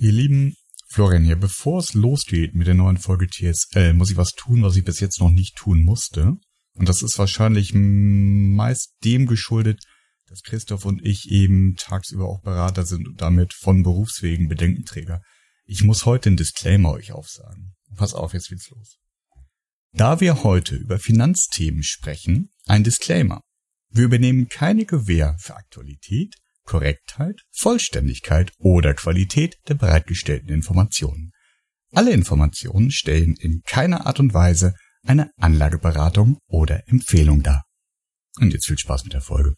Ihr Lieben, Florian hier. Bevor es losgeht mit der neuen Folge TSL, muss ich was tun, was ich bis jetzt noch nicht tun musste. Und das ist wahrscheinlich meist dem geschuldet, dass Christoph und ich eben tagsüber auch Berater sind und damit von Berufswegen Bedenkenträger. Ich muss heute einen Disclaimer euch aufsagen. Pass auf, jetzt geht's los. Da wir heute über Finanzthemen sprechen, ein Disclaimer. Wir übernehmen keine Gewähr für Aktualität, Korrektheit, Vollständigkeit oder Qualität der bereitgestellten Informationen. Alle Informationen stellen in keiner Art und Weise eine Anlageberatung oder Empfehlung dar. Und jetzt viel Spaß mit der Folge.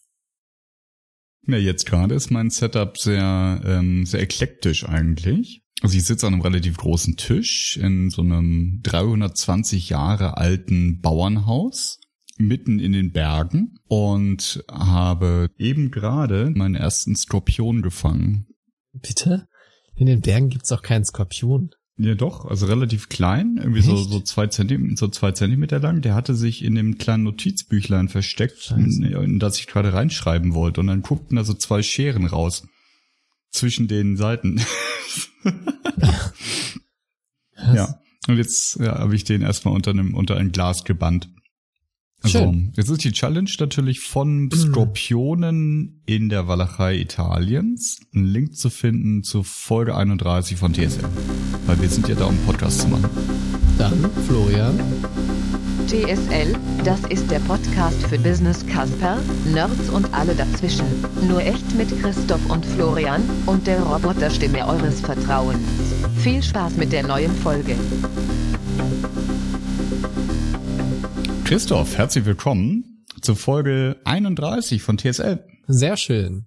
Ja, jetzt gerade ist mein Setup sehr, ähm, sehr eklektisch eigentlich. Also ich sitze an einem relativ großen Tisch in so einem 320 Jahre alten Bauernhaus mitten in den Bergen und habe eben gerade meinen ersten Skorpion gefangen. Bitte? In den Bergen gibt's auch keinen Skorpion. Ja, doch, also relativ klein, irgendwie so, so zwei Zentimeter, so zwei Zentimeter lang. Der hatte sich in dem kleinen Notizbüchlein versteckt, in, in das ich gerade reinschreiben wollte. Und dann guckten da so zwei Scheren raus. Zwischen den Seiten. ja. Und jetzt ja, habe ich den erstmal unter einem, unter ein Glas gebannt. Also, jetzt ist die Challenge natürlich von mhm. Skorpionen in der Walachei Italiens. Ein Link zu finden zu Folge 31 von TSM. Weil wir sind ja da, um Podcast zu machen. Dann, Florian. TSL, das ist der Podcast für Business Casper, Nerds und alle dazwischen. Nur echt mit Christoph und Florian und der Roboterstimme eures Vertrauens. Viel Spaß mit der neuen Folge. Christoph, herzlich willkommen zur Folge 31 von TSL. Sehr schön.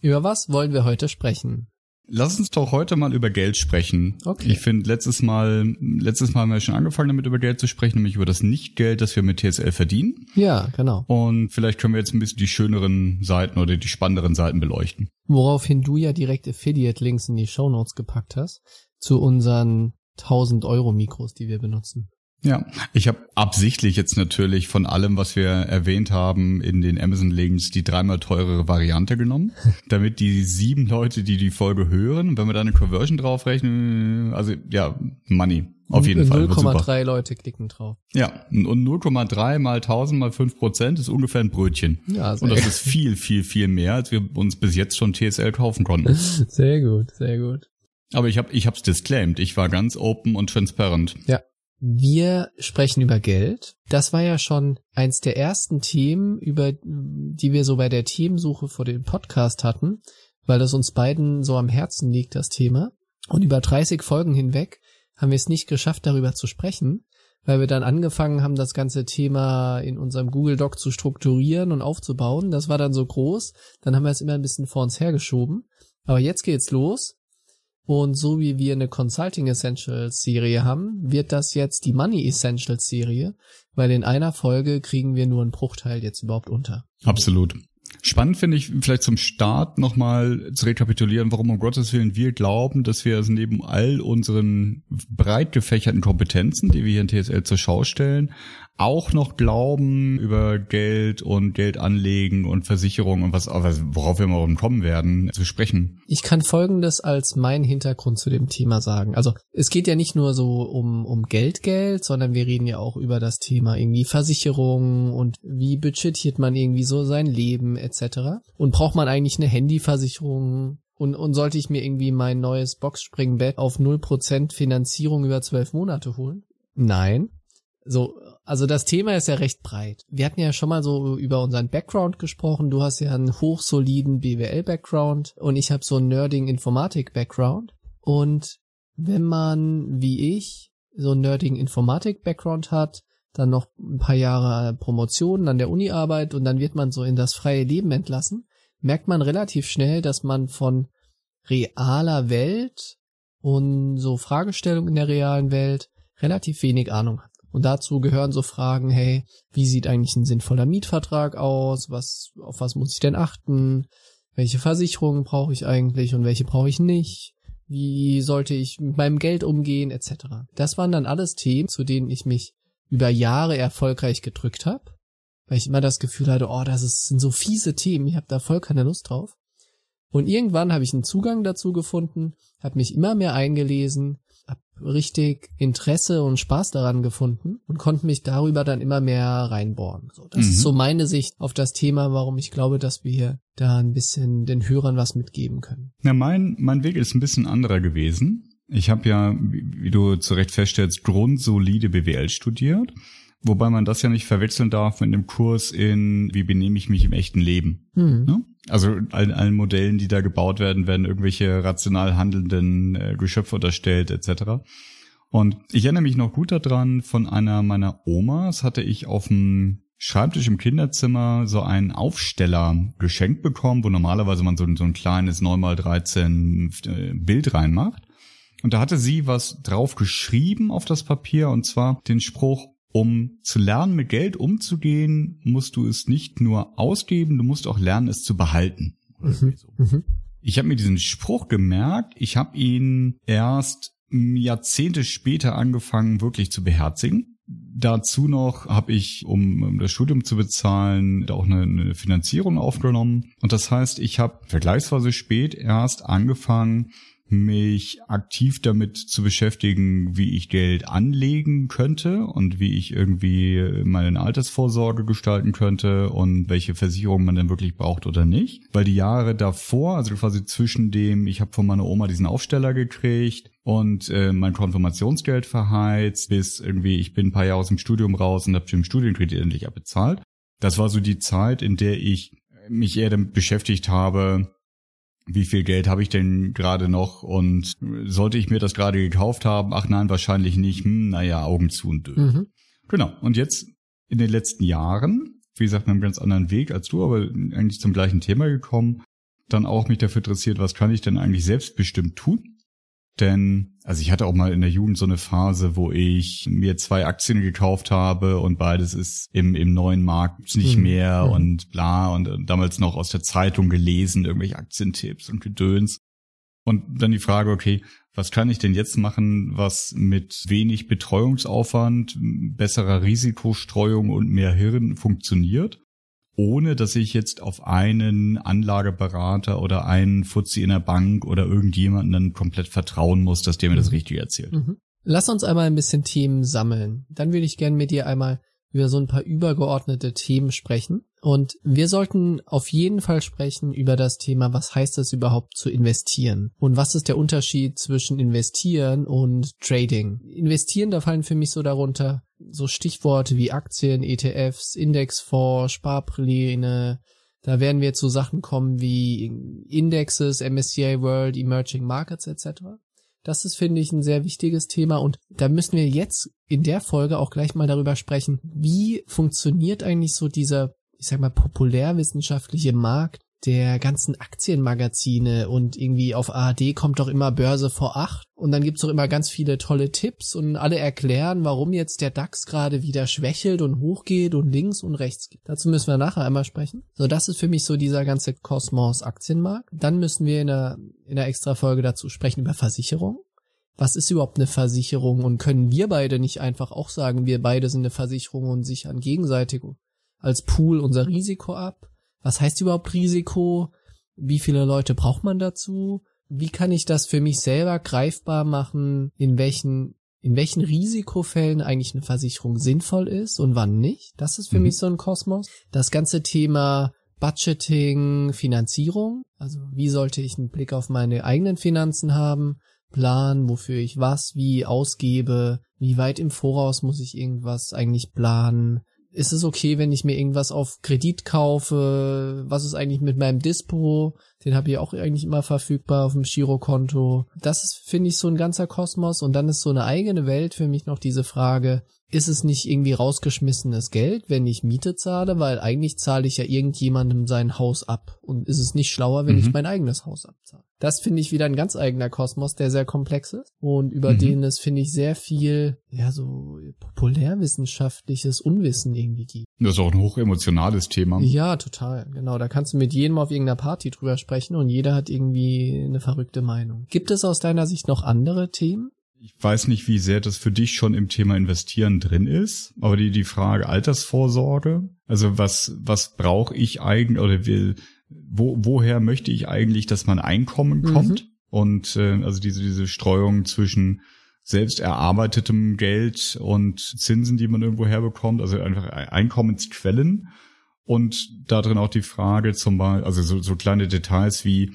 Über was wollen wir heute sprechen? Lass uns doch heute mal über Geld sprechen. Okay. Ich finde, letztes Mal, letztes Mal haben wir schon angefangen, damit über Geld zu sprechen, nämlich über das Nicht-Geld, das wir mit TSL verdienen. Ja, genau. Und vielleicht können wir jetzt ein bisschen die schöneren Seiten oder die spannenderen Seiten beleuchten. Woraufhin du ja direkt Affiliate-Links in die Show Notes gepackt hast, zu unseren 1000 Euro Mikros, die wir benutzen. Ja, ich habe absichtlich jetzt natürlich von allem, was wir erwähnt haben, in den Amazon-Links die dreimal teurere Variante genommen, damit die sieben Leute, die die Folge hören, wenn wir da eine Conversion draufrechnen, also ja, Money. Auf jeden Fall. 0,3 Leute klicken drauf. Ja, und 0,3 mal 1000 mal 5 Prozent ist ungefähr ein Brötchen. Ja, sehr und das ist viel, viel, viel mehr, als wir uns bis jetzt schon TSL kaufen konnten. Sehr gut, sehr gut. Aber ich habe ich hab's disclaimed. Ich war ganz open und transparent. Ja, wir sprechen über Geld. Das war ja schon eins der ersten Themen, über die wir so bei der Themensuche vor dem Podcast hatten, weil das uns beiden so am Herzen liegt, das Thema. Und über 30 Folgen hinweg haben wir es nicht geschafft, darüber zu sprechen, weil wir dann angefangen haben, das ganze Thema in unserem Google Doc zu strukturieren und aufzubauen. Das war dann so groß, dann haben wir es immer ein bisschen vor uns hergeschoben. Aber jetzt geht's los. Und so wie wir eine Consulting Essentials Serie haben, wird das jetzt die Money Essentials Serie, weil in einer Folge kriegen wir nur einen Bruchteil jetzt überhaupt unter. Absolut. Spannend finde ich vielleicht zum Start nochmal zu rekapitulieren, warum um Gottes Willen wir glauben, dass wir also neben all unseren breit gefächerten Kompetenzen, die wir hier in TSL zur Schau stellen, auch noch glauben, über Geld und Geld anlegen und Versicherung und was, worauf wir mal kommen werden, zu sprechen. Ich kann Folgendes als mein Hintergrund zu dem Thema sagen. Also es geht ja nicht nur so um, um Geld, Geld, sondern wir reden ja auch über das Thema irgendwie Versicherung und wie budgetiert man irgendwie so sein Leben etc. Und braucht man eigentlich eine Handyversicherung? Und, und sollte ich mir irgendwie mein neues Boxspringbett auf 0% Finanzierung über zwölf Monate holen? Nein. So, also das Thema ist ja recht breit. Wir hatten ja schon mal so über unseren Background gesprochen. Du hast ja einen hochsoliden BWL-Background und ich habe so einen nerding Informatik-Background. Und wenn man, wie ich, so einen nerdigen Informatik-Background hat, dann noch ein paar Jahre Promotion an der Uni-Arbeit und dann wird man so in das freie Leben entlassen, merkt man relativ schnell, dass man von realer Welt und so Fragestellungen in der realen Welt relativ wenig Ahnung hat. Und dazu gehören so Fragen, hey, wie sieht eigentlich ein sinnvoller Mietvertrag aus? Was, auf was muss ich denn achten? Welche Versicherungen brauche ich eigentlich und welche brauche ich nicht? Wie sollte ich mit meinem Geld umgehen, etc. Das waren dann alles Themen, zu denen ich mich über Jahre erfolgreich gedrückt habe, weil ich immer das Gefühl hatte, oh, das ist, sind so fiese Themen, ich habe da voll keine Lust drauf. Und irgendwann habe ich einen Zugang dazu gefunden, habe mich immer mehr eingelesen, habe richtig Interesse und Spaß daran gefunden und konnte mich darüber dann immer mehr reinbohren. So, das mhm. ist so meine Sicht auf das Thema, warum ich glaube, dass wir da ein bisschen den Hörern was mitgeben können. Ja, mein, mein Weg ist ein bisschen anderer gewesen. Ich habe ja, wie du zu Recht feststellst, grundsolide BWL studiert. Wobei man das ja nicht verwechseln darf mit dem Kurs in, wie benehme ich mich im echten Leben. Mhm. Ne? Also allen, allen Modellen, die da gebaut werden, werden irgendwelche rational handelnden äh, Geschöpfe unterstellt etc. Und ich erinnere mich noch gut daran, von einer meiner Omas hatte ich auf dem Schreibtisch im Kinderzimmer so einen Aufsteller geschenkt bekommen, wo normalerweise man so, so ein kleines 9x13 äh, Bild reinmacht. Und da hatte sie was drauf geschrieben auf das Papier und zwar den Spruch, um zu lernen, mit Geld umzugehen, musst du es nicht nur ausgeben, du musst auch lernen, es zu behalten. Mhm. Mhm. Ich habe mir diesen Spruch gemerkt, ich habe ihn erst Jahrzehnte später angefangen, wirklich zu beherzigen. Dazu noch habe ich, um, das Studium zu bezahlen, auch eine, eine Finanzierung aufgenommen. Und das heißt, ich habe vergleichsweise spät erst angefangen, mich aktiv damit zu beschäftigen, wie ich Geld anlegen könnte und wie ich irgendwie meine Altersvorsorge gestalten könnte und welche Versicherung man denn wirklich braucht oder nicht. Weil die Jahre davor, also quasi zwischen dem, ich habe von meiner Oma diesen Aufsteller gekriegt und äh, mein Konfirmationsgeld verheizt, bis irgendwie ich bin ein paar Jahre aus dem Studium raus und habe den Studienkredit endlich abbezahlt. Das war so die Zeit, in der ich mich eher damit beschäftigt habe, wie viel Geld habe ich denn gerade noch und sollte ich mir das gerade gekauft haben? Ach nein, wahrscheinlich nicht. Hm, naja, Augen zu und durch. Mhm. Genau. Und jetzt in den letzten Jahren, wie gesagt, mit einem ganz anderen Weg als du, aber eigentlich zum gleichen Thema gekommen, dann auch mich dafür interessiert, was kann ich denn eigentlich selbstbestimmt tun? Denn, also ich hatte auch mal in der Jugend so eine Phase, wo ich mir zwei Aktien gekauft habe und beides ist im, im neuen Markt nicht mhm. mehr mhm. und bla und damals noch aus der Zeitung gelesen, irgendwelche Aktientipps und Gedöns. Und dann die Frage, okay, was kann ich denn jetzt machen, was mit wenig Betreuungsaufwand, besserer Risikostreuung und mehr Hirn funktioniert? Ohne dass ich jetzt auf einen Anlageberater oder einen Fuzzi in der Bank oder irgendjemanden dann komplett vertrauen muss, dass der mir das mhm. Richtige erzählt. Mhm. Lass uns einmal ein bisschen Themen sammeln. Dann würde ich gerne mit dir einmal über so ein paar übergeordnete Themen sprechen. Und wir sollten auf jeden Fall sprechen über das Thema, was heißt es überhaupt zu investieren? Und was ist der Unterschied zwischen investieren und Trading? Investieren, da fallen für mich so darunter so Stichworte wie Aktien, ETFs, Indexfonds, Sparpläne. Da werden wir zu Sachen kommen wie Indexes, MSCI World, Emerging Markets etc. Das ist, finde ich, ein sehr wichtiges Thema und da müssen wir jetzt in der Folge auch gleich mal darüber sprechen, wie funktioniert eigentlich so dieser, ich sag mal, populärwissenschaftliche Markt der ganzen Aktienmagazine und irgendwie auf ARD kommt doch immer Börse vor acht und dann gibt's doch immer ganz viele tolle Tipps und alle erklären, warum jetzt der DAX gerade wieder schwächelt und hochgeht und links und rechts geht. Dazu müssen wir nachher einmal sprechen. So, das ist für mich so dieser ganze Kosmos Aktienmarkt. Dann müssen wir in einer, in einer extra Folge dazu sprechen über Versicherung. Was ist überhaupt eine Versicherung und können wir beide nicht einfach auch sagen, wir beide sind eine Versicherung und sichern gegenseitig als Pool unser Risiko ab? Was heißt überhaupt Risiko? Wie viele Leute braucht man dazu? Wie kann ich das für mich selber greifbar machen, in welchen in welchen Risikofällen eigentlich eine Versicherung sinnvoll ist und wann nicht. Das ist für mhm. mich so ein Kosmos. Das ganze Thema Budgeting, Finanzierung. Also wie sollte ich einen Blick auf meine eigenen Finanzen haben? Planen, wofür ich was, wie ausgebe, wie weit im Voraus muss ich irgendwas eigentlich planen, ist es okay, wenn ich mir irgendwas auf Kredit kaufe? Was ist eigentlich mit meinem Dispo? Den habe ich auch eigentlich immer verfügbar auf dem Girokonto. Das ist, finde ich, so ein ganzer Kosmos. Und dann ist so eine eigene Welt für mich noch diese Frage, ist es nicht irgendwie rausgeschmissenes Geld, wenn ich Miete zahle? Weil eigentlich zahle ich ja irgendjemandem sein Haus ab. Und ist es nicht schlauer, wenn mhm. ich mein eigenes Haus abzahle? Das finde ich wieder ein ganz eigener Kosmos, der sehr komplex ist und über mhm. den es, finde ich, sehr viel, ja, so populärwissenschaftliches Unwissen irgendwie gibt. Das ist auch ein hochemotionales Thema. Ja, total, genau. Da kannst du mit jedem auf irgendeiner Party drüber sprechen und jeder hat irgendwie eine verrückte Meinung. Gibt es aus deiner Sicht noch andere Themen? Ich weiß nicht, wie sehr das für dich schon im Thema Investieren drin ist, aber die, die Frage Altersvorsorge, also was, was brauche ich eigentlich oder will, wo, woher möchte ich eigentlich, dass mein Einkommen Mhm. kommt? Und äh, also diese, diese Streuung zwischen selbst erarbeitetem Geld und Zinsen, die man irgendwo herbekommt, also einfach Einkommensquellen. Und da drin auch die Frage zum Beispiel, also so, so kleine Details wie,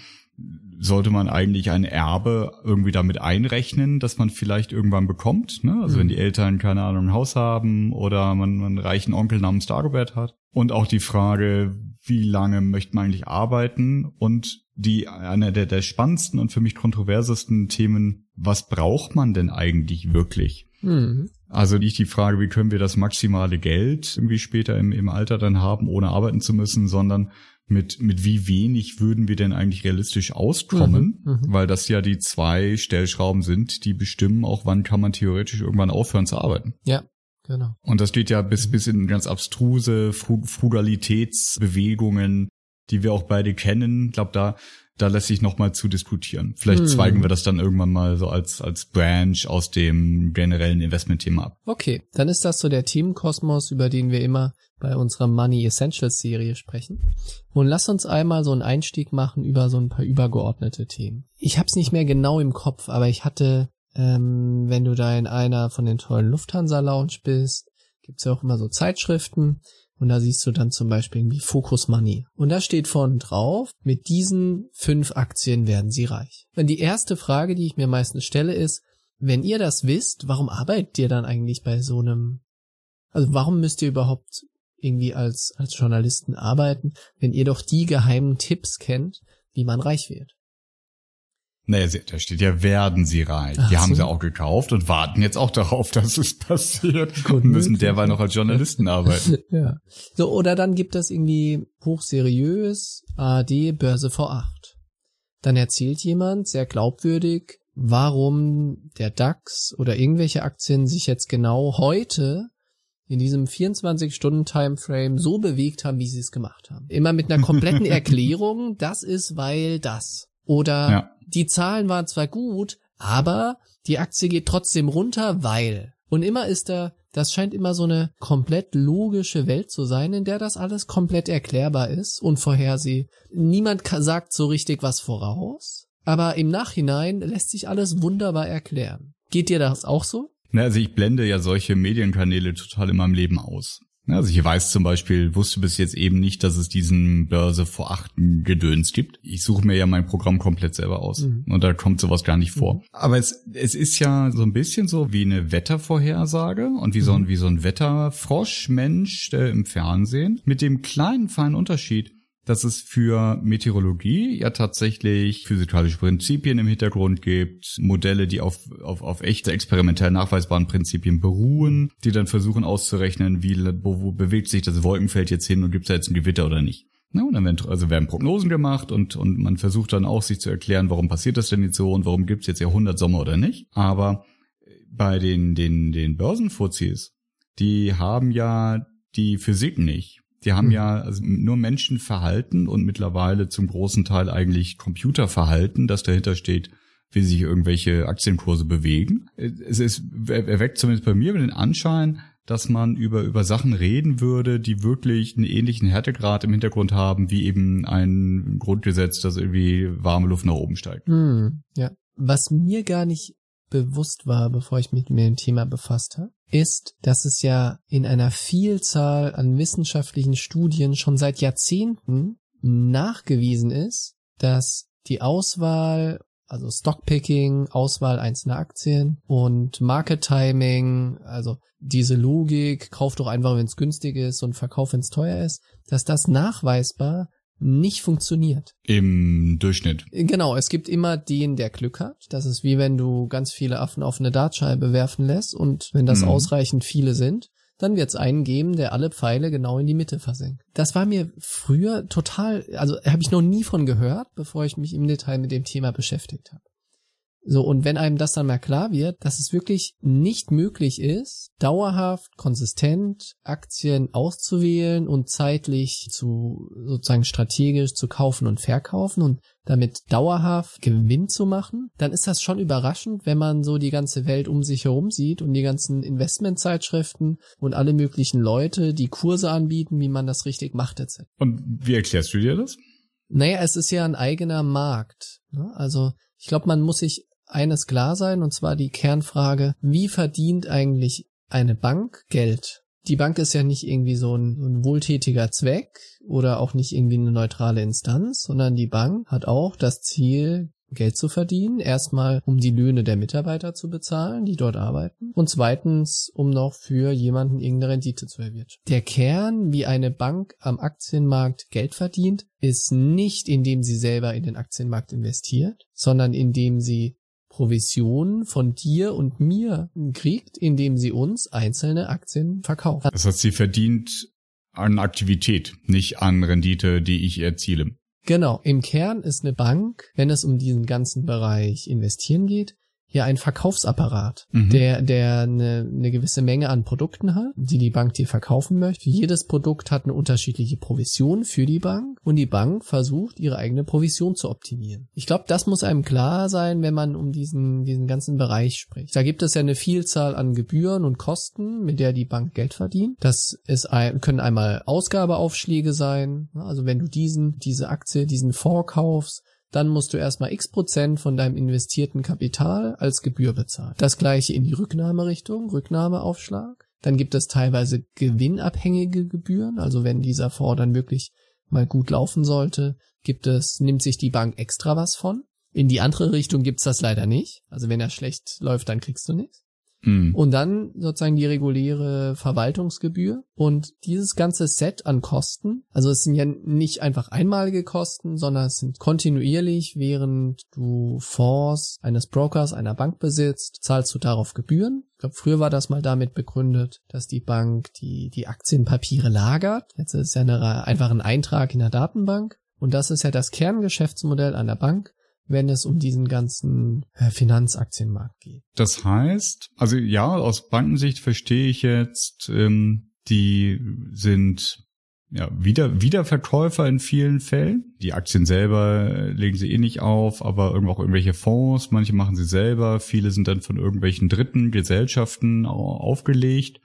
sollte man eigentlich ein Erbe irgendwie damit einrechnen, dass man vielleicht irgendwann bekommt. Ne? Also Mhm. wenn die Eltern, keine Ahnung, ein Haus haben oder man, man einen reichen Onkel namens Dagobert hat. Und auch die Frage, wie lange möchte man eigentlich arbeiten? Und die einer der, der spannendsten und für mich kontroversesten Themen, was braucht man denn eigentlich wirklich? Mhm. Also nicht die Frage, wie können wir das maximale Geld irgendwie später im, im Alter dann haben, ohne arbeiten zu müssen, sondern mit, mit wie wenig würden wir denn eigentlich realistisch auskommen, Mhm, mhm. weil das ja die zwei Stellschrauben sind, die bestimmen, auch wann kann man theoretisch irgendwann aufhören zu arbeiten. Ja, genau. Und das geht ja bis, bis in ganz abstruse Fru Frugalitätsbewegungen, die wir auch beide kennen. Ich glaube, da, da lässt sich noch mal zu diskutieren. Vielleicht Hm. zweigen wir das dann irgendwann mal so als, als Branch aus dem generellen Investmentthema ab. Okay, dann ist das so der Themenkosmos, über den wir immer bei unserer Money Essentials Serie sprechen. Und lass uns einmal so einen Einstieg machen über so ein paar übergeordnete Themen. Ich hab's nicht mehr genau im Kopf, aber ich hatte, ähm, wenn du da in einer von den tollen Lufthansa Lounge bist, gibt's ja auch immer so Zeitschriften. Und da siehst du dann zum Beispiel irgendwie Focus Money. Und da steht vorne drauf, mit diesen fünf Aktien werden sie reich. Und die erste Frage, die ich mir meistens stelle, ist, wenn ihr das wisst, warum arbeitet ihr dann eigentlich bei so einem, also warum müsst ihr überhaupt irgendwie als, als Journalisten arbeiten, wenn ihr doch die geheimen Tipps kennt, wie man reich wird? Naja, sie- da steht ja, werden sie reich. Ach die haben so. sie auch gekauft und warten jetzt auch darauf, dass es passiert Gut und müssen derweil noch als Journalisten arbeiten. ja. So, oder dann gibt es irgendwie hochseriös ARD Börse V8. Dann erzählt jemand sehr glaubwürdig, warum der DAX oder irgendwelche Aktien sich jetzt genau heute in diesem 24-Stunden-Timeframe so bewegt haben, wie sie es gemacht haben. Immer mit einer kompletten Erklärung, das ist weil das. Oder Ja. die Zahlen waren zwar gut, aber die Aktie geht trotzdem runter, weil. Und immer ist da, das scheint immer so eine komplett logische Welt zu sein, in der das alles komplett erklärbar ist und vorherseh. Niemand sagt so richtig was voraus, aber im Nachhinein lässt sich alles wunderbar erklären. Geht dir das auch so? Na, also ich blende ja solche Medienkanäle total in meinem Leben aus. Also ich weiß zum Beispiel, wusste bis jetzt eben nicht, dass es diesen Börse vor achten Gedöns gibt. Ich suche mir ja mein Programm komplett selber aus. Mhm. Und da kommt sowas gar nicht vor. Aber es, es ist ja so ein bisschen so wie eine Wettervorhersage und wie so ein, wie so ein Wetterfrosch-Mensch äh, im Fernsehen. Mit dem kleinen, feinen Unterschied, dass es für Meteorologie ja tatsächlich physikalische Prinzipien im Hintergrund gibt, Modelle, die auf, auf, auf echte experimentell nachweisbaren Prinzipien beruhen, die dann versuchen auszurechnen, wie wo, wo bewegt sich das Wolkenfeld jetzt hin und gibt es da jetzt ein Gewitter oder nicht. Ja, und dann werden, also werden Prognosen gemacht und, und man versucht dann auch sich zu erklären, warum passiert das denn jetzt so und warum gibt es jetzt Jahrhundertsommer oder nicht. Aber bei den, den, den Börsenfuzis, die haben ja die Physik nicht. Die haben Hm. ja also nur Menschenverhalten und mittlerweile zum großen Teil eigentlich Computerverhalten, das dahinter steht, wie sich irgendwelche Aktienkurse bewegen. Es ist, er erweckt zumindest bei mir den Anschein, dass man über, über Sachen reden würde, die wirklich einen ähnlichen Härtegrad im Hintergrund haben, wie eben ein Grundgesetz, das irgendwie warme Luft nach oben steigt. Hm, ja. Was mir gar nicht bewusst war, bevor ich mich mit dem Thema befasst habe, ist, dass es ja in einer Vielzahl an wissenschaftlichen Studien schon seit Jahrzehnten nachgewiesen ist, dass die Auswahl, also Stockpicking, Auswahl einzelner Aktien und Market Timing, also diese Logik, kauf doch einfach, wenn es günstig ist und verkauf, wenn es teuer ist, dass das nachweisbar nicht funktioniert. Im Durchschnitt. Genau, es gibt immer den, der Glück hat. Das ist wie wenn du ganz viele Affen auf eine Dartscheibe werfen lässt und wenn das Mhm. ausreichend viele sind, dann wird es einen geben, der alle Pfeile genau in die Mitte versenkt. Das war mir früher total, also habe ich noch nie von gehört, bevor ich mich im Detail mit dem Thema beschäftigt habe. So, und wenn einem das dann mal klar wird, dass es wirklich nicht möglich ist, dauerhaft, konsistent Aktien auszuwählen und zeitlich zu, sozusagen strategisch zu kaufen und verkaufen und damit dauerhaft Gewinn zu machen, dann ist das schon überraschend, wenn man so die ganze Welt um sich herum sieht und die ganzen Investmentzeitschriften und alle möglichen Leute, die Kurse anbieten, wie man das richtig macht, etc. Und wie erklärst du dir das? Naja, es ist ja ein eigener Markt. Ne? Also ich glaube, man muss sich eines klar sein, und zwar die Kernfrage, wie verdient eigentlich eine Bank Geld? Die Bank ist ja nicht irgendwie so ein, ein wohltätiger Zweck oder auch nicht irgendwie eine neutrale Instanz, sondern die Bank hat auch das Ziel, Geld zu verdienen. Erstmal, um die Löhne der Mitarbeiter zu bezahlen, die dort arbeiten. Und zweitens, um noch für jemanden irgendeine Rendite zu erwirtschaften. Der Kern, wie eine Bank am Aktienmarkt Geld verdient, ist nicht, indem sie selber in den Aktienmarkt investiert, sondern indem sie Provisionen von dir und mir kriegt, indem sie uns einzelne Aktien verkauft. Das heißt, sie verdient an Aktivität, nicht an Rendite, die ich erziele. Genau, im Kern ist eine Bank, wenn es um diesen ganzen Bereich investieren geht, ja ein Verkaufsapparat, mhm. der, der eine, eine gewisse Menge an Produkten hat, die die Bank dir verkaufen möchte. Jedes Produkt hat eine unterschiedliche Provision für die Bank und die Bank versucht, ihre eigene Provision zu optimieren. Ich glaube, das muss einem klar sein, wenn man um diesen, diesen ganzen Bereich spricht. Da gibt es ja eine Vielzahl an Gebühren und Kosten, mit der die Bank Geld verdient. Das ist ein, können einmal Ausgabeaufschläge sein. Also wenn du diesen, diese Aktie, diesen Fonds kaufst, dann musst du erstmal x Prozent von deinem investierten Kapital als Gebühr bezahlen. Das gleiche in die Rücknahmerichtung, Rücknahmeaufschlag. Dann gibt es teilweise gewinnabhängige Gebühren, also wenn dieser Fonds dann wirklich mal gut laufen sollte, gibt es, nimmt sich die Bank extra was von. In die andere Richtung gibt's das leider nicht. Also wenn er schlecht läuft, dann kriegst du nichts. Mhm. Und dann sozusagen die reguläre Verwaltungsgebühr und dieses ganze Set an Kosten. Also es sind ja nicht einfach einmalige Kosten, sondern es sind kontinuierlich, während du Fonds eines Brokers, einer Bank besitzt, zahlst du darauf Gebühren. Ich glaube, früher war das mal damit begründet, dass die Bank die, die Aktienpapiere lagert. Jetzt ist es ja eine, einfach ein Eintrag in der Datenbank. Und das ist ja das Kerngeschäftsmodell einer Bank, wenn es um diesen ganzen äh, Finanzaktienmarkt geht. Das heißt, also ja, aus Bankensicht verstehe ich jetzt, ähm, die sind ja, wieder, Wiederverkäufer in vielen Fällen. Die Aktien selber äh, legen sie eh nicht auf, aber irgendwo auch irgendwelche Fonds, manche machen sie selber, viele sind dann von irgendwelchen dritten Gesellschaften aufgelegt.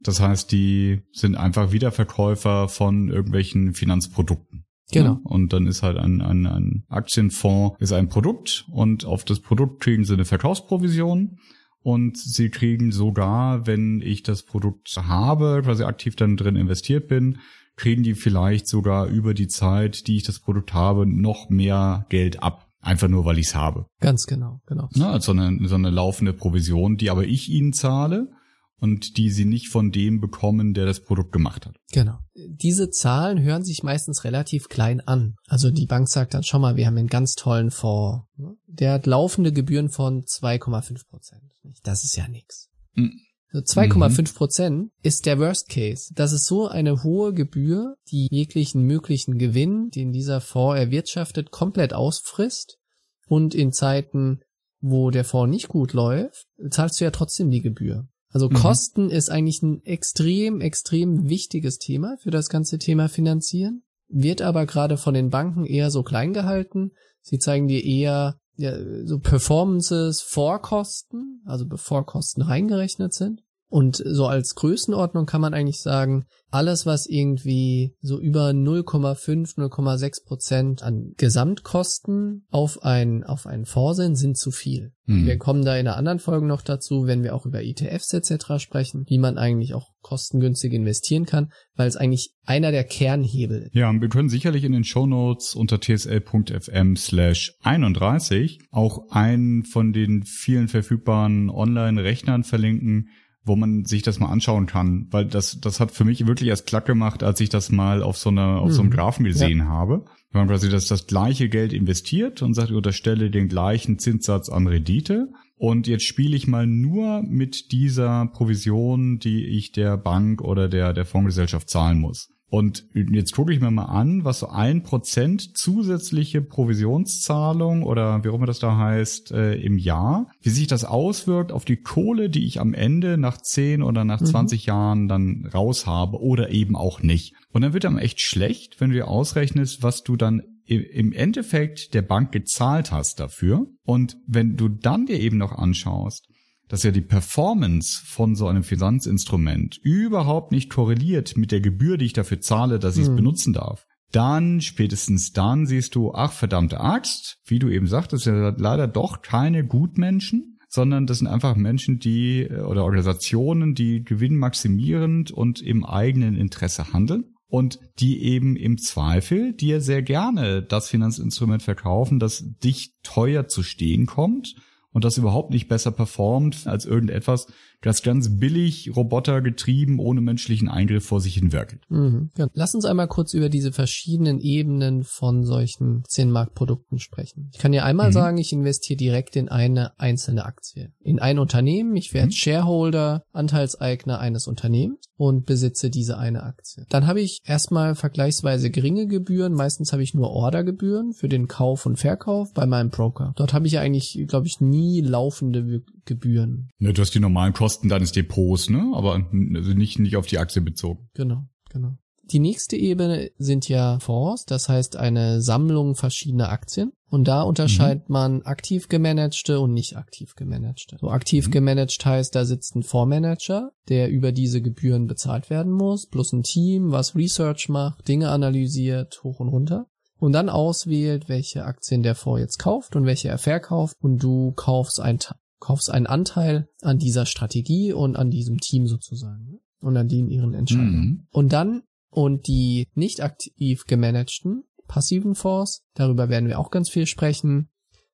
Das heißt, die sind einfach Wiederverkäufer von irgendwelchen Finanzprodukten. Genau. Und dann ist halt ein, ein, ein Aktienfonds ist ein Produkt und auf das Produkt kriegen sie eine Verkaufsprovision. Und sie kriegen sogar, wenn ich das Produkt habe, quasi aktiv dann drin investiert bin, kriegen die vielleicht sogar über die Zeit, die ich das Produkt habe, noch mehr Geld ab. Einfach nur, weil ich es habe. Ganz genau, genau. Ja, also eine, so eine laufende Provision, die aber ich ihnen zahle und die sie nicht von dem bekommen, der das Produkt gemacht hat. Genau. Diese Zahlen hören sich meistens relativ klein an. Also die Bank sagt dann, schau mal, wir haben einen ganz tollen Fonds. Der hat laufende Gebühren von 2,5 Prozent. Das ist ja nix. Mhm. 2,5 Prozent ist der Worst Case. Das ist so eine hohe Gebühr, die jeglichen möglichen Gewinn, den dieser Fonds erwirtschaftet, komplett ausfrisst. Und in Zeiten, wo der Fonds nicht gut läuft, zahlst du ja trotzdem die Gebühr. Also mhm. Kosten ist eigentlich ein extrem, extrem wichtiges Thema für das ganze Thema Finanzieren, wird aber gerade von den Banken eher so klein gehalten. Sie zeigen dir eher ja, so Performances vor Kosten, also bevor Kosten reingerechnet sind. Und so als Größenordnung kann man eigentlich sagen, alles, was irgendwie so über 0,5, 0,6 Prozent an Gesamtkosten auf ein, auf einen Fonds sind, sind zu viel. Hm. Wir kommen da in einer anderen Folge noch dazu, wenn wir auch über ETFs etc. sprechen, wie man eigentlich auch kostengünstig investieren kann, weil es eigentlich einer der Kernhebel ist. Ja, wir können sicherlich in den Show Notes unter tsl.fm slash 31 auch einen von den vielen verfügbaren Online-Rechnern verlinken, wo man sich das mal anschauen kann, weil das, das hat für mich wirklich erst klack gemacht, als ich das mal auf so einer, auf so einem mhm. Graphen gesehen ja. habe. Wenn man quasi das, das gleiche Geld investiert und sagt, ich unterstelle den gleichen Zinssatz an Rendite. Und jetzt spiele ich mal nur mit dieser Provision, die ich der Bank oder der, der Fondsgesellschaft zahlen muss. Und jetzt gucke ich mir mal an, was so ein Prozent zusätzliche Provisionszahlung oder wie auch immer das da heißt, äh, im Jahr, wie sich das auswirkt auf die Kohle, die ich am Ende nach 10 oder nach mhm. 20 Jahren dann raus habe oder eben auch nicht. Und dann wird einem echt schlecht, wenn du dir ausrechnest, was du dann im Endeffekt der Bank gezahlt hast dafür. Und wenn du dann dir eben noch anschaust, dass ja die Performance von so einem Finanzinstrument überhaupt nicht korreliert mit der Gebühr, die ich dafür zahle, dass ich es hm. benutzen darf, dann, spätestens dann siehst du, ach verdammte Axt, wie du eben sagtest, ja leider doch keine Gutmenschen, sondern das sind einfach Menschen, die äh, oder Organisationen, die gewinnmaximierend und im eigenen Interesse handeln und die eben im Zweifel dir sehr gerne das Finanzinstrument verkaufen, das dich teuer zu stehen kommt und das überhaupt nicht besser performt als irgendetwas, das ganz billig robotergetrieben ohne menschlichen Eingriff vor sich hin werkelt. Mhm. Ja. Lass uns einmal kurz über diese verschiedenen Ebenen von solchen Aktienmarktprodukten sprechen. Ich kann dir einmal mhm. sagen, ich investiere direkt in eine einzelne Aktie. In ein Unternehmen, ich werde mhm. Shareholder, Anteilseigner eines Unternehmens und besitze diese eine Aktie. Dann habe ich erstmal vergleichsweise geringe Gebühren, meistens habe ich nur Ordergebühren für den Kauf und Verkauf bei meinem Broker. Dort habe ich ja eigentlich, glaube ich, nie laufende Gebühren. Ja, du hast die normalen Kosten deines Depots, ne? Aber also nicht, nicht auf die Aktie bezogen. Genau, genau. Die nächste Ebene sind ja Fonds, das heißt eine Sammlung verschiedener Aktien. Und da unterscheidet mhm. man aktiv gemanagte und nicht aktiv gemanagte. So aktiv mhm. gemanagt heißt, da sitzt ein Fondsmanager, der über diese Gebühren bezahlt werden muss, plus ein Team, was Research macht, Dinge analysiert, hoch und runter und dann auswählt, welche Aktien der Fonds jetzt kauft und welche er verkauft und du kaufst ein kaufst einen Anteil an dieser Strategie und an diesem Team sozusagen und an denen ihren Entscheidungen. Mhm. Und dann und die nicht aktiv gemanagten passiven Fonds, darüber werden wir auch ganz viel sprechen.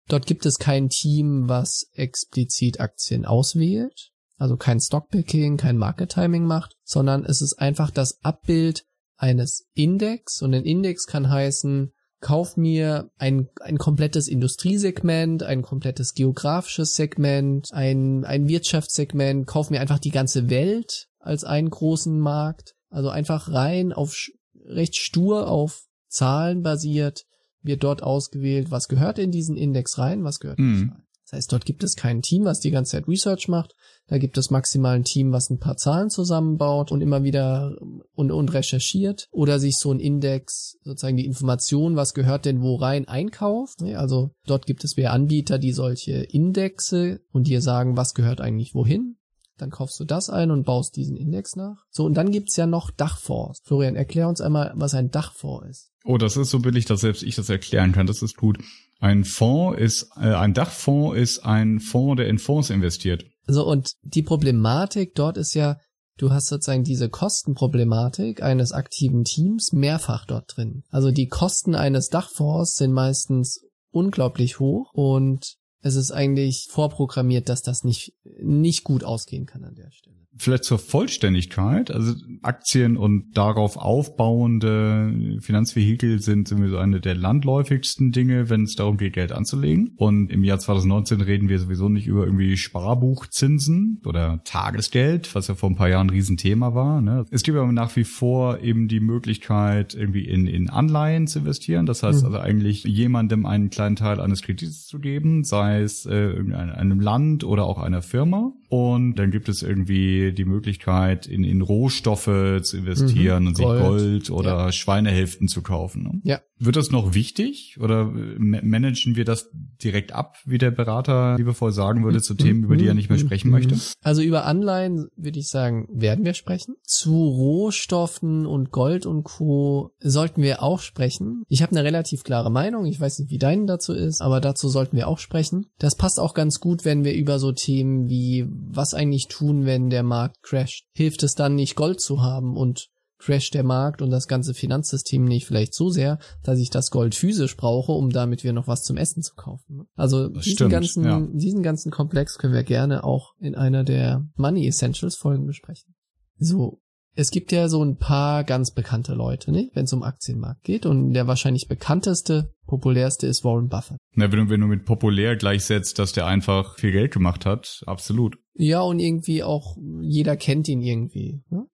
Dort gibt es kein Team, was explizit Aktien auswählt, also kein Stockpicking, kein Market Timing macht, sondern es ist einfach das Abbild eines Index und ein Index kann heißen, kauf mir ein, ein komplettes Industriesegment, ein komplettes geografisches Segment, ein, ein Wirtschaftssegment, kauf mir einfach die ganze Welt als einen großen Markt. Also einfach rein auf recht stur auf Zahlen basiert, wird dort ausgewählt, was gehört in diesen Index rein, was gehört mhm. nicht rein. Das heißt, dort gibt es kein Team, was die ganze Zeit Research macht. Da gibt es maximal ein Team, was ein paar Zahlen zusammenbaut und immer wieder und, und recherchiert oder sich so ein Index, sozusagen die Information, was gehört denn wo rein, einkauft. Also dort gibt es wieder Anbieter, die solche Indexe und dir sagen, was gehört eigentlich wohin. Dann kaufst du das ein und baust diesen Index nach. So, und dann gibt's ja noch Dachfonds. Florian, erklär uns einmal, was ein Dachfonds ist. Oh, das ist so billig, dass selbst ich das erklären kann. Das ist gut. Ein Fonds ist, äh, ein Dachfonds ist ein Fonds, der in Fonds investiert. So, und die Problematik dort ist ja, du hast sozusagen diese Kostenproblematik eines aktiven Teams mehrfach dort drin. Also die Kosten eines Dachfonds sind meistens unglaublich hoch und es ist eigentlich vorprogrammiert, dass das nicht, nicht gut ausgehen kann an der Stelle vielleicht zur Vollständigkeit, also Aktien und darauf aufbauende Finanzvehikel sind sowieso eine der landläufigsten Dinge, wenn es darum geht, Geld anzulegen. Und im Jahr 2019 reden wir sowieso nicht über irgendwie Sparbuchzinsen oder Tagesgeld, was ja vor ein paar Jahren ein Riesenthema war. Ne? Es gibt aber nach wie vor eben die Möglichkeit, irgendwie in, in Anleihen zu investieren. Das heißt mhm. also eigentlich jemandem einen kleinen Teil eines Kredits zu geben, sei es äh, einem Land oder auch einer Firma. Und dann gibt es irgendwie die Möglichkeit, in, in Rohstoffe zu investieren mhm, und sich Gold oder ja. Schweinehälften zu kaufen. Ne? Ja. Wird das noch wichtig oder managen wir das direkt ab, wie der Berater liebevoll sagen würde, zu Themen, über die er nicht mehr sprechen möchte? Also über Anleihen würde ich sagen, werden wir sprechen. Zu Rohstoffen und Gold und Co. sollten wir auch sprechen. Ich habe eine relativ klare Meinung. Ich weiß nicht, wie deine dazu ist, aber dazu sollten wir auch sprechen. Das passt auch ganz gut, wenn wir über so Themen wie was eigentlich tun, wenn der Markt crasht. Hilft es dann nicht Gold zu haben und crasht der Markt und das ganze Finanzsystem nicht vielleicht so sehr, dass ich das Gold physisch brauche, um damit wir noch was zum Essen zu kaufen. Also das diesen stimmt, ganzen, ja. diesen ganzen Komplex können wir gerne auch in einer der Money Essentials Folgen besprechen. So. Es gibt ja so ein paar ganz bekannte Leute, nicht? Wenn es um Aktienmarkt geht. Und der wahrscheinlich bekannteste, populärste ist Warren Buffett. Na, wenn du, wenn du mit populär gleichsetzt, dass der einfach viel Geld gemacht hat, absolut. Ja, und irgendwie auch jeder kennt ihn irgendwie. Ne?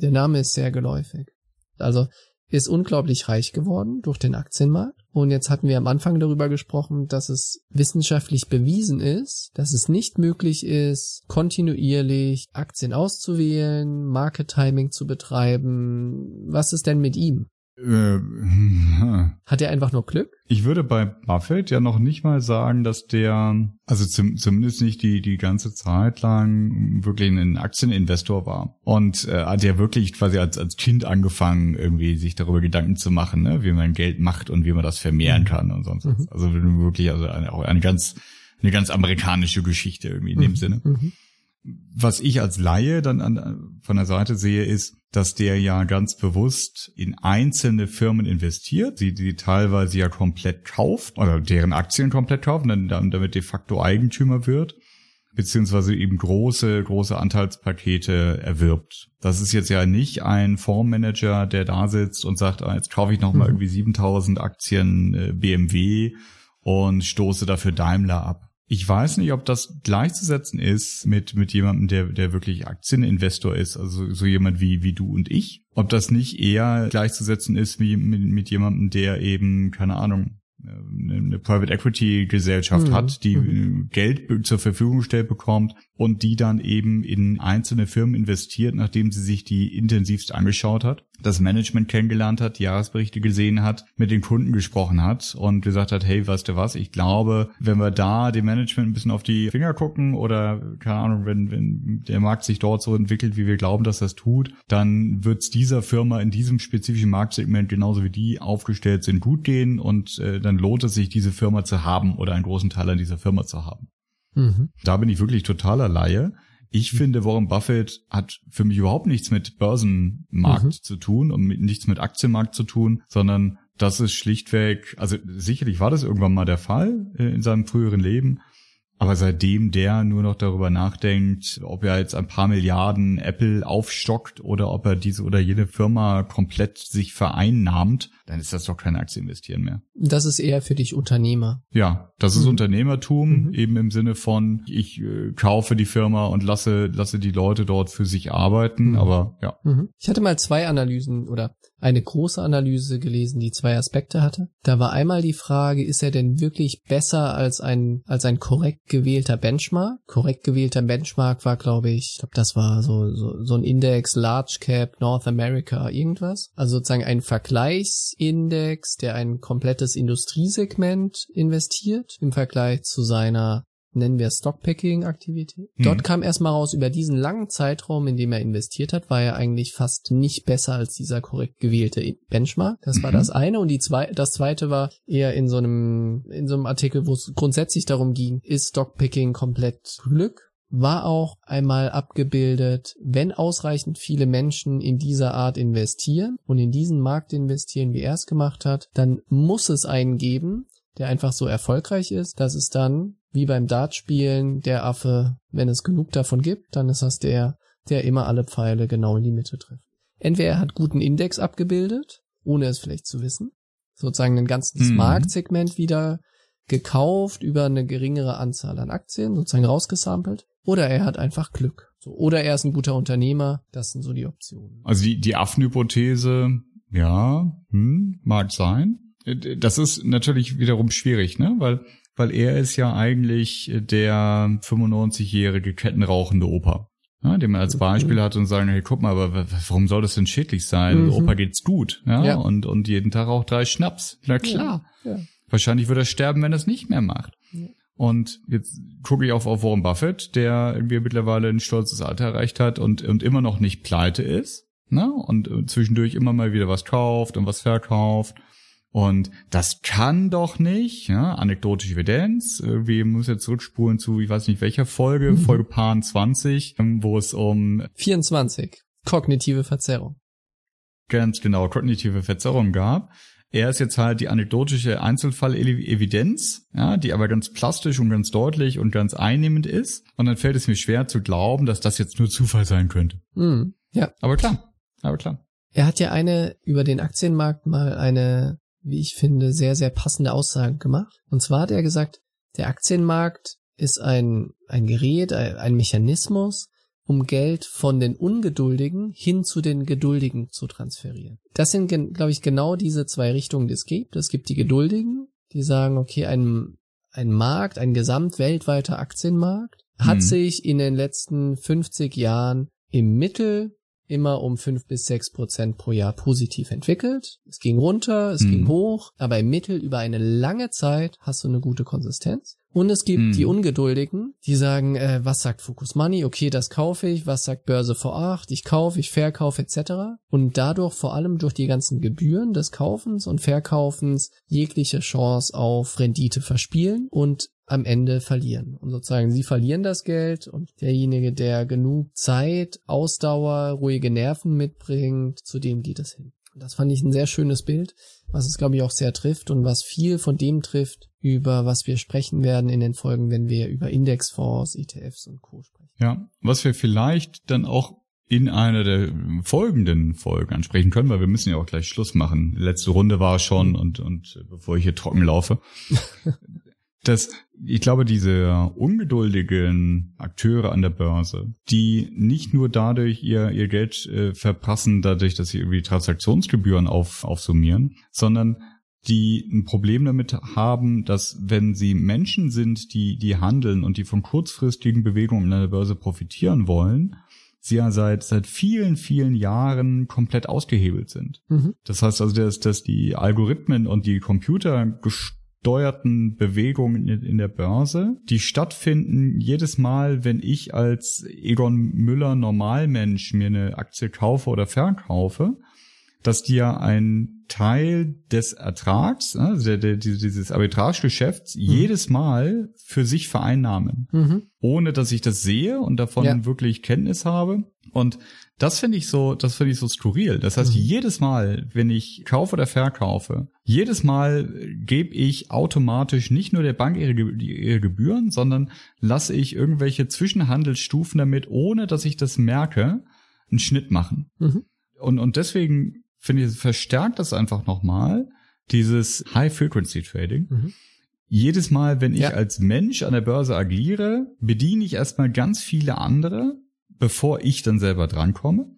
Der Name ist sehr geläufig. Also ist unglaublich reich geworden durch den Aktienmarkt. Und jetzt hatten wir am Anfang darüber gesprochen, dass es wissenschaftlich bewiesen ist, dass es nicht möglich ist, kontinuierlich Aktien auszuwählen, Market Timing zu betreiben. Was ist denn mit ihm? Äh, Hat er einfach nur Glück? Ich würde bei Buffett ja noch nicht mal sagen, dass der, also zum, zumindest nicht die, die ganze Zeit lang wirklich ein Aktieninvestor war. Und äh, hat ja wirklich quasi als, als Kind angefangen, irgendwie sich darüber Gedanken zu machen, ne, wie man Geld macht und wie man das vermehren kann und sonst was. Mhm. Also wirklich, also eine, auch eine ganz, eine ganz amerikanische Geschichte irgendwie in dem Sinne. Mhm. Was ich als Laie dann an, von der Seite sehe, ist, dass der ja ganz bewusst in einzelne Firmen investiert, die, die teilweise ja komplett kauft oder deren Aktien komplett kauft und dann, dann damit de facto Eigentümer wird, beziehungsweise eben große, große Anteilspakete erwirbt. Das ist jetzt ja nicht ein Fondsmanager, der da sitzt und sagt, ah, jetzt kaufe ich nochmal Mhm. irgendwie 7000 Aktien äh, BMW und stoße dafür Daimler ab. Ich weiß nicht, ob das gleichzusetzen ist mit, mit jemandem, der, der wirklich Aktieninvestor ist, also so jemand wie, wie du und ich. Ob das nicht eher gleichzusetzen ist wie mit, mit jemandem, der eben, keine Ahnung, äh, eine Private Equity Gesellschaft Mhm. hat, die Mhm. Geld zur Verfügung gestellt bekommt und die dann eben in einzelne Firmen investiert, nachdem sie sich die intensivst angeschaut hat, das Management kennengelernt hat, die Jahresberichte gesehen hat, mit den Kunden gesprochen hat und gesagt hat, hey, weißt du was, ich glaube, wenn wir da dem Management ein bisschen auf die Finger gucken oder, keine Ahnung, wenn, wenn der Markt sich dort so entwickelt, wie wir glauben, dass das tut, dann wird es dieser Firma in diesem spezifischen Marktsegment genauso wie die aufgestellt sind gut gehen und äh, dann lohnt es sich, diese Firma zu haben oder einen großen Teil an dieser Firma zu haben. Mhm. Da bin ich wirklich totaler Laie. Ich finde, Warren Buffett hat für mich überhaupt nichts mit Börsenmarkt Mhm. zu tun und mit, nichts mit Aktienmarkt zu tun, sondern das ist schlichtweg, also sicherlich war das irgendwann mal der Fall äh, in seinem früheren Leben, aber seitdem der nur noch darüber nachdenkt, ob er jetzt ein paar Milliarden Apple aufstockt oder ob er diese oder jene Firma komplett sich vereinnahmt, dann ist das doch kein Aktieninvestieren mehr. Das ist eher für dich Unternehmer. Ja, das ist Mhm. Unternehmertum, Mhm. eben im Sinne von, ich äh, kaufe die Firma und lasse, lasse die Leute dort für sich arbeiten, Mhm. aber ja. Mhm. Ich hatte mal zwei Analysen oder eine große Analyse gelesen, die zwei Aspekte hatte. Da war einmal die Frage, ist er denn wirklich besser als ein, als ein korrekt gewählter Benchmark? Korrekt gewählter Benchmark war, glaube ich, ich glaube, das war so, so, so ein Index Large Cap North America irgendwas. Also sozusagen ein Vergleichsindex, der ein komplettes Industriesegment investiert im Vergleich zu seiner nennen wir Stockpicking-Aktivität. Mhm. Dort kam erstmal raus, über diesen langen Zeitraum, in dem er investiert hat, war er eigentlich fast nicht besser als dieser korrekt gewählte Benchmark. Das war Mhm. das eine. Und die zwei, das zweite war eher in so einem, in so einem Artikel, wo es grundsätzlich darum ging, ist Stockpicking komplett Glück? War auch einmal abgebildet, wenn ausreichend viele Menschen in dieser Art investieren und in diesen Markt investieren, wie er es gemacht hat, dann muss es einen geben, der einfach so erfolgreich ist, dass es dann, wie beim Dartspielen, der Affe, wenn es genug davon gibt, dann ist das der, der immer alle Pfeile genau in die Mitte trifft. Entweder er hat guten Index abgebildet, ohne es vielleicht zu wissen, sozusagen ein ganzes Mhm. Marktsegment wieder gekauft über eine geringere Anzahl an Aktien, sozusagen rausgesampelt, oder er hat einfach Glück. So, oder er ist ein guter Unternehmer, das sind so die Optionen. Also die, die Affenhypothese, ja, hm, mag sein. Das ist natürlich wiederum schwierig, ne, weil, weil er ist ja eigentlich der 95-jährige kettenrauchende Opa. Ja, den man als Mhm. Beispiel hat und sagen, hey, guck mal, aber warum soll das denn schädlich sein? Mhm. Opa geht's gut, ja, Ja. Und, und jeden Tag auch drei Schnaps. Na klar. Ja. Wahrscheinlich wird er sterben, wenn er es nicht mehr macht. Und jetzt gucke ich auf, auf Warren Buffett, der irgendwie mittlerweile ein stolzes Alter erreicht hat und, und immer noch nicht pleite ist. Ne? Und äh, zwischendurch immer mal wieder was kauft und was verkauft. Und das kann doch nicht, ja, anekdotische Evidenz. Irgendwie muss jetzt zurückspulen zu, ich weiß nicht welcher Folge, Mhm. Folge Pan 20, ähm, wo es um 24. Kognitive Verzerrung. ganz genau kognitive Verzerrung gab. Er ist jetzt halt die anekdotische Einzelfall-Evidenz, ja, die aber ganz plastisch und ganz deutlich und ganz einnehmend ist. Und dann fällt es mir schwer zu glauben, dass das jetzt nur Zufall sein könnte. Mhm. Ja. Aber klar, aber klar. Er hat ja eine über den Aktienmarkt mal eine, wie ich finde, sehr, sehr passende Aussage gemacht. Und zwar hat er gesagt, der Aktienmarkt ist ein, ein Gerät, ein, ein Mechanismus, um Geld von den Ungeduldigen hin zu den Geduldigen zu transferieren. Das sind, glaube ich, genau diese zwei Richtungen, die es gibt. Es gibt die Geduldigen, die sagen, okay, ein, ein Markt, ein gesamt weltweiter Aktienmarkt hat Mhm. sich in den letzten 50 Jahren im Mittel immer um fünf bis sechs Prozent pro Jahr positiv entwickelt. Es ging runter, es Mhm. ging hoch, aber im Mittel über eine lange Zeit hast du eine gute Konsistenz. Und es gibt Mhm. die Ungeduldigen, die sagen, äh, was sagt Focus Money? Okay, das kaufe ich. Was sagt Börse V8? Ich kaufe, ich verkaufe etc. Und dadurch vor allem durch die ganzen Gebühren des Kaufens und Verkaufens jegliche Chance auf Rendite verspielen und am Ende verlieren. Und sozusagen sie verlieren das Geld und derjenige, der genug Zeit, Ausdauer, ruhige Nerven mitbringt, zu dem geht es hin. Und das fand ich ein sehr schönes Bild, was es, glaube ich, auch sehr trifft und was viel von dem trifft, über was wir sprechen werden in den Folgen, wenn wir über Indexfonds, ETFs und Co. sprechen. Ja, was wir vielleicht dann auch in einer der folgenden Folgen ansprechen können, weil wir müssen ja auch gleich Schluss machen. Letzte Runde war schon und, und äh, bevor ich hier trocken laufe. dass ich glaube, diese ungeduldigen Akteure an der Börse, die nicht nur dadurch ihr, ihr Geld äh, verpassen, dadurch, dass sie irgendwie Transaktionsgebühren auf, aufsummieren, sondern die ein Problem damit haben, dass wenn sie Menschen sind, die, die handeln und die von kurzfristigen Bewegungen an der Börse profitieren wollen, sie ja seit, seit vielen, vielen Jahren komplett ausgehebelt sind. Mhm. Das heißt also, dass, dass die Algorithmen und die computergesteuerten Bewegungen in, der Börse, die stattfinden jedes Mal, wenn ich als Egon Müller Normalmensch mir eine Aktie kaufe oder verkaufe, dass die ja ein Teil des Ertrags, also der, der, dieses Arbitragegeschäfts, jedes Mal für sich vereinnahmen Mhm. ohne dass ich das sehe und davon Ja. wirklich Kenntnis habe. Und das finde ich so, das finde ich so skurril. Das heißt, Mhm. jedes Mal, wenn ich kaufe oder verkaufe, jedes Mal gebe ich automatisch nicht nur der Bank ihre, ihre Gebühren, sondern lasse ich irgendwelche Zwischenhandelsstufen damit, ohne dass ich das merke, einen Schnitt machen. Mhm. Und, und deswegen finde ich, verstärkt das einfach nochmal dieses High-Frequency-Trading Mhm. jedes Mal, wenn ich Ja. als Mensch an der Börse agiere, bediene ich erstmal ganz viele andere, bevor ich dann selber drankomme.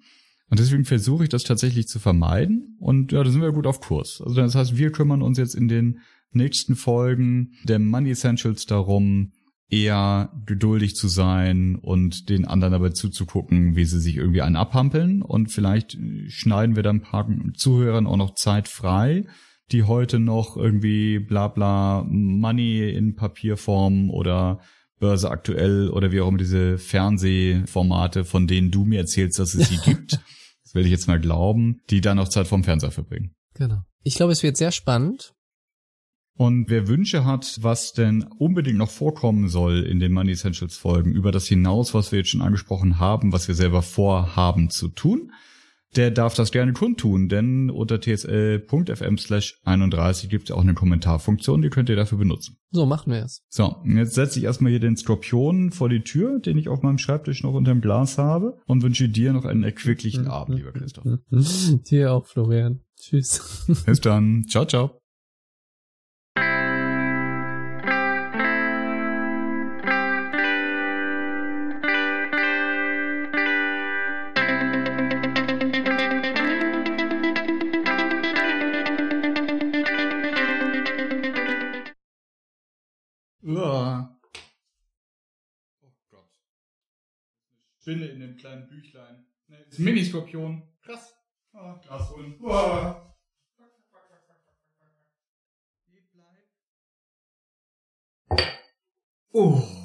Und deswegen versuche ich das tatsächlich zu vermeiden. Und ja, da sind wir gut auf Kurs. Also das heißt, wir kümmern uns jetzt in den nächsten Folgen der Money Essentials darum, eher geduldig zu sein und den anderen dabei zuzugucken, wie sie sich irgendwie einen abhampeln. Und vielleicht schneiden wir dann ein paar Zuhörern auch noch Zeit frei, die heute noch irgendwie bla bla Money in Papierform oder Börse aktuell oder wie auch immer diese Fernsehformate, von denen du mir erzählst, dass es sie gibt. Das will ich jetzt mal glauben, die dann noch Zeit vorm Fernseher verbringen. Genau. Ich glaube, es wird sehr spannend. Und wer Wünsche hat, was denn unbedingt noch vorkommen soll in den Money Essentials Folgen, über das hinaus, was wir jetzt schon angesprochen haben, was wir selber vorhaben zu tun, der darf das gerne kundtun, denn unter tsl.fm slash 31 gibt es auch eine Kommentarfunktion, die könnt ihr dafür benutzen. So machen wir es. So, jetzt setze ich erstmal hier den Skorpion vor die Tür, den ich auf meinem Schreibtisch noch unterm Glas habe und wünsche dir noch einen erquicklichen Abend, lieber Christoph. Dir auch, Florian. Tschüss. Bis dann. Ciao, ciao. Spinne in dem kleinen Büchlein. Ne, das Miniskorpion. Krass. Ah, Glas holen. Uah. Oh.